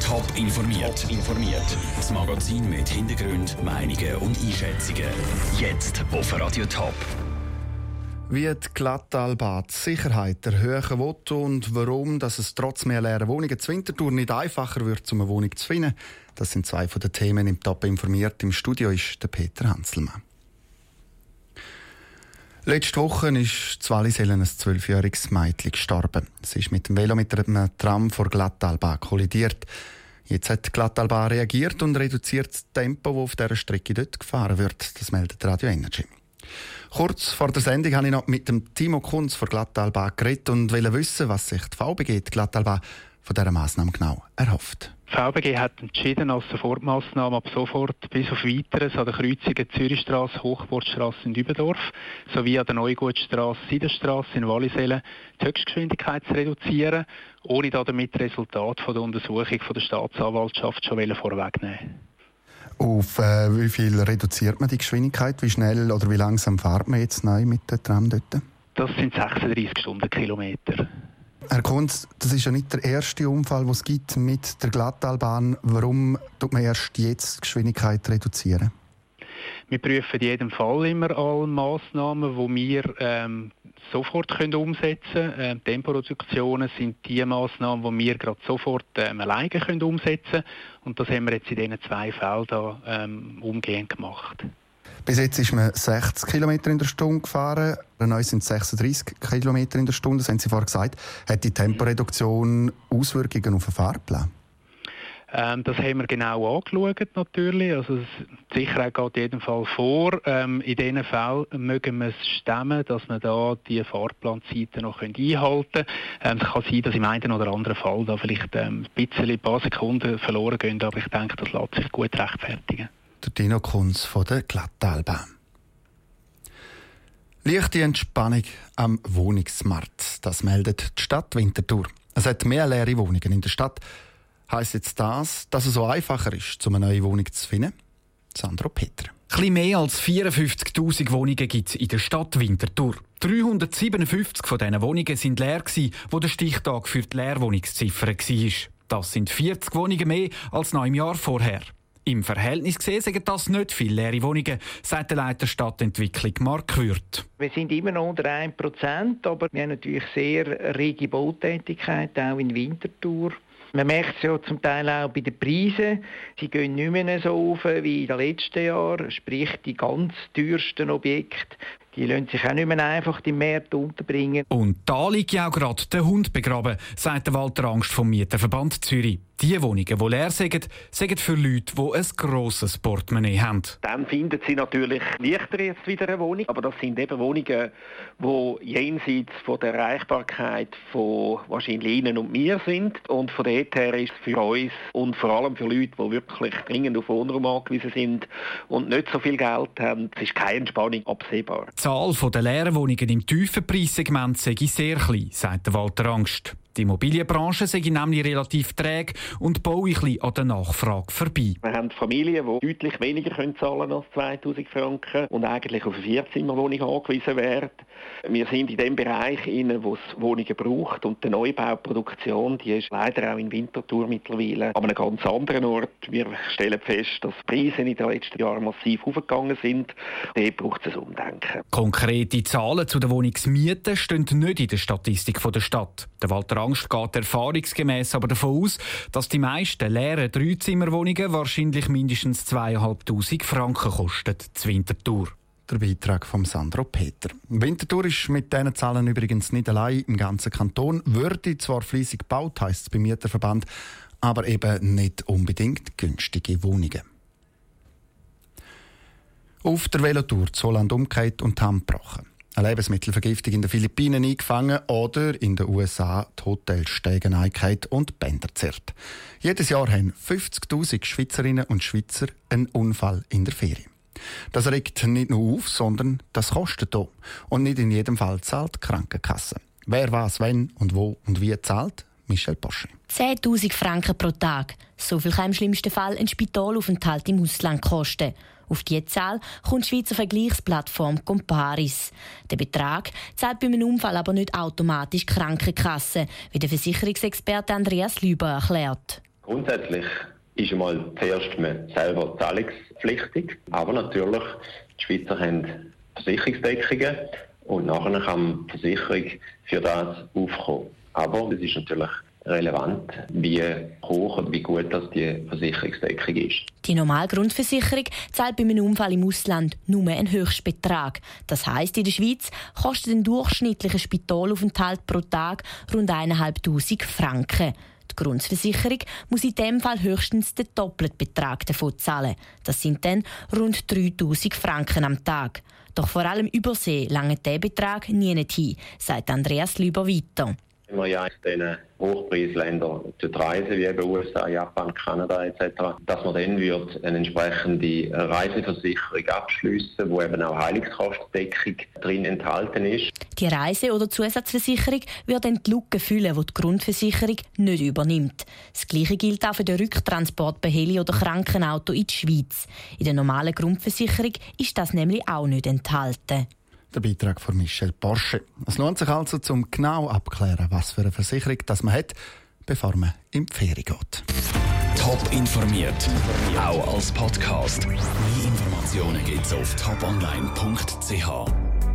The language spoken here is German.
Top informiert. Informiert. Das Magazin mit Hintergrund, Meinungen und Einschätzungen. Jetzt auf Radio Top. Wie die Glattalbad Sicherheit erhöhen will und warum dass es trotz mehr leeren Wohnungen zur Wintertour nicht einfacher wird, um eine Wohnung zu finden, das sind zwei von den Themen im Top informiert. Im Studio ist der Peter Hanselmann. Letzte Woche ist zu Wallisellen ein zwölfjähriges Mädchen gestorben. Sie ist mit dem Velo mit einem Tram vor Glattalbahn kollidiert. Jetzt hat Glattalbahn reagiert und reduziert das Tempo, das auf dieser Strecke dort gefahren wird. Das meldet Radio Energy. Kurz vor der Sendung habe ich noch mit dem Timo Kunz von Glattalbahn geredet und wollte wissen, was sich die VBG die Glattalbahn von dieser Massnahme genau erhofft. VBG hat entschieden, als Sofortmaßnahme ab sofort bis auf Weiteres an der Kreuzungen Zürichstraße, Hochbordstraße in Dübendorf sowie an der Neugutstraße, Siederstraße in Wallisellen die Höchstgeschwindigkeit zu reduzieren, ohne damit Resultat von der Untersuchung von der Staatsanwaltschaft schon vorwegnehmen auf äh, wie viel reduziert man die Geschwindigkeit? Wie schnell oder wie langsam fährt man jetzt neu mit der Tram dort? Das sind 36 Stundenkilometer. Herr Kunz, das ist ja nicht der erste Unfall, den es gibt mit der Glattalbahn. Warum tut man erst jetzt die Geschwindigkeit reduzieren? Wir prüfen in jedem Fall immer alle Massnahmen, die wir ähm, sofort können umsetzen können. Ähm, Temporeduktionen sind die Massnahmen, die wir gerade sofort ähm, alleine können umsetzen können. Und das haben wir jetzt in diesen zwei Fällen da, ähm, umgehend gemacht. Bis jetzt ist man 60 km in der Stunde gefahren. Neu sind es 36 km in der Stunde. Das haben Sie vorher gesagt. Hat die Temporeduktion Auswirkungen auf den Fahrplan? Ähm, das haben wir genau angeschaut natürlich. Also die Sicherheit geht Fall vor. Ähm, in diesen Fällen mögen wir es stemmen, dass wir da die Fahrplanzeiten noch einhalten können. Ähm, es kann sein, dass im einen oder anderen Fall da vielleicht ähm, ein bisschen ein paar Sekunden verloren gehen, aber ich denke, das lässt sich gut rechtfertigen. Der Dino Kunz von der Glattalbahn. Leichte Entspannung am Wohnungsmarkt. Das meldet die Stadt Winterthur. Es hat mehr leere Wohnungen in der Stadt Heißt jetzt das, dass es so einfacher ist, um eine neue Wohnung zu finden? Sandro Peter. Etwas mehr als 54.000 Wohnungen gibt es in der Stadt Winterthur. 357 von diesen Wohnungen sind leer, wo der Stichtag für die Leerwohnungsziffer war. Das sind 40 Wohnungen mehr als noch im Jahr vorher. Im Verhältnis gesehen sind das nicht viele leere Wohnungen, sagt der Leiter Stadtentwicklung Mark Würth. Wir sind immer noch unter 1%, aber wir haben natürlich sehr rege Bautätigkeit, auch in Winterthur. Man merkt es ja zum Teil auch bei den Preisen. Sie gehen nicht mehr so auf wie in den letzten Jahren. Sprich, die ganz teuersten Objekte, die lassen sich auch nicht mehr einfach im Markt unterbringen. Und da liegt ja auch gerade der Hund begraben, sagt der Walter Angst vom Mieterverband Zürich. Die Wohnungen, die leer sind, sind für Leute, die ein grosses Portemonnaie haben. Dann finden sie natürlich leichter jetzt wieder eine Wohnung. Aber das sind eben Wohnungen, die jenseits von der Erreichbarkeit von wahrscheinlich Ihnen und mir sind. Und von dort her ist es für uns und vor allem für Leute, die wirklich dringend auf Wohnraum angewiesen sind und nicht so viel Geld haben, es ist keine Entspannung absehbar. Zahl der leeren Wohnungen im tiefen Preissegment sei sehr klein, sagt Walter Angst. Die Immobilienbranche sei nämlich relativ träge und baue ich an der Nachfrage vorbei. Wir haben Familien, die deutlich weniger können zahlen als 2000 Franken und eigentlich auf eine Vierzimmerwohnung angewiesen werden. Wir sind in dem Bereich, wo es Wohnungen braucht und die Neubauproduktion, die ist leider auch in Winterthur mittlerweile an einem ganz anderen Ort. Wir stellen fest, dass die Preise in den letzten Jahren massiv aufgegangen sind. Dort braucht es ein Umdenken. Konkrete Zahlen zu den Wohnungsmieten stehen nicht in der Statistik der Stadt. Der Walter Angst geht erfahrungsgemäß aber davon aus, dass die meisten leeren Dreizimmerwohnungen wahrscheinlich mindestens 2'500 Franken kosten, zur Wintertour. Der Beitrag von Sandro Peter. Winterthur ist mit diesen Zahlen übrigens nicht allein im ganzen Kanton. Würde zwar fließig gebaut, heisst es beim Mieterverband, aber eben nicht unbedingt günstige Wohnungen. Auf der Velotour zu Holland umgekehrt und Hand gebrochen eine Lebensmittelvergiftung in den Philippinen eingefangen oder in den USA die Hotels steigen und Bänder zerrt. Jedes Jahr haben 50.000 Schweizerinnen und Schweizer einen Unfall in der Ferie. Das regt nicht nur auf, sondern das kostet auch. Und nicht in jedem Fall zahlt die Krankenkasse. Wer was, wenn und wo und wie zahlt? Michel Posche. 10.000 Franken pro Tag. So viel kann im schlimmsten Fall ein Spitalaufenthalt im Ausland kosten. Auf diese Zahl kommt die Schweizer Vergleichsplattform Comparis. Der Betrag zahlt bei einem Unfall aber nicht automatisch Krankenkasse, wie der Versicherungsexperte Andreas Lüber erklärt. Grundsätzlich ist einmal zuerst man selber zahlungspflichtig, aber natürlich, die Schweizer haben Versicherungsdeckungen und nachher kann die Versicherung für das aufkommen. Aber es ist natürlich relevant, wie hoch und wie gut das die Versicherungsdeckung ist. Die Normalgrundversicherung zahlt bei einem Unfall im Ausland nur einen Höchstbetrag. Das heißt, in der Schweiz kostet ein durchschnittlicher Spitalaufenthalt pro Tag rund 1'500 Franken. Die Grundversicherung muss in dem Fall höchstens den doppelten Betrag davon zahlen. Das sind dann rund 3000 Franken am Tag. Doch vor allem übersee lange der Betrag nie hin, sagt Andreas Lüber weiter. Wenn wir ja in diesen Hochpreisländern reisen, wie eben USA, Japan, Kanada etc., dass man dann wird eine entsprechende Reiseversicherung abschließen, wo eben auch Heilungskostendeckung drin enthalten ist. Die Reise- oder Zusatzversicherung wird dann die Lücke füllen, die die Grundversicherung nicht übernimmt. Das Gleiche gilt auch für den Rücktransport bei Heli- oder Krankenauto in die Schweiz. In der normalen Grundversicherung ist das nämlich auch nicht enthalten. Der Beitrag von Michel Porsche. Es lohnt sich also, zum genau abklären, was für eine Versicherung das man hat, bevor man in die Ferien geht. Top informiert, auch als Podcast. Mehr Informationen gibt's auf toponline.ch.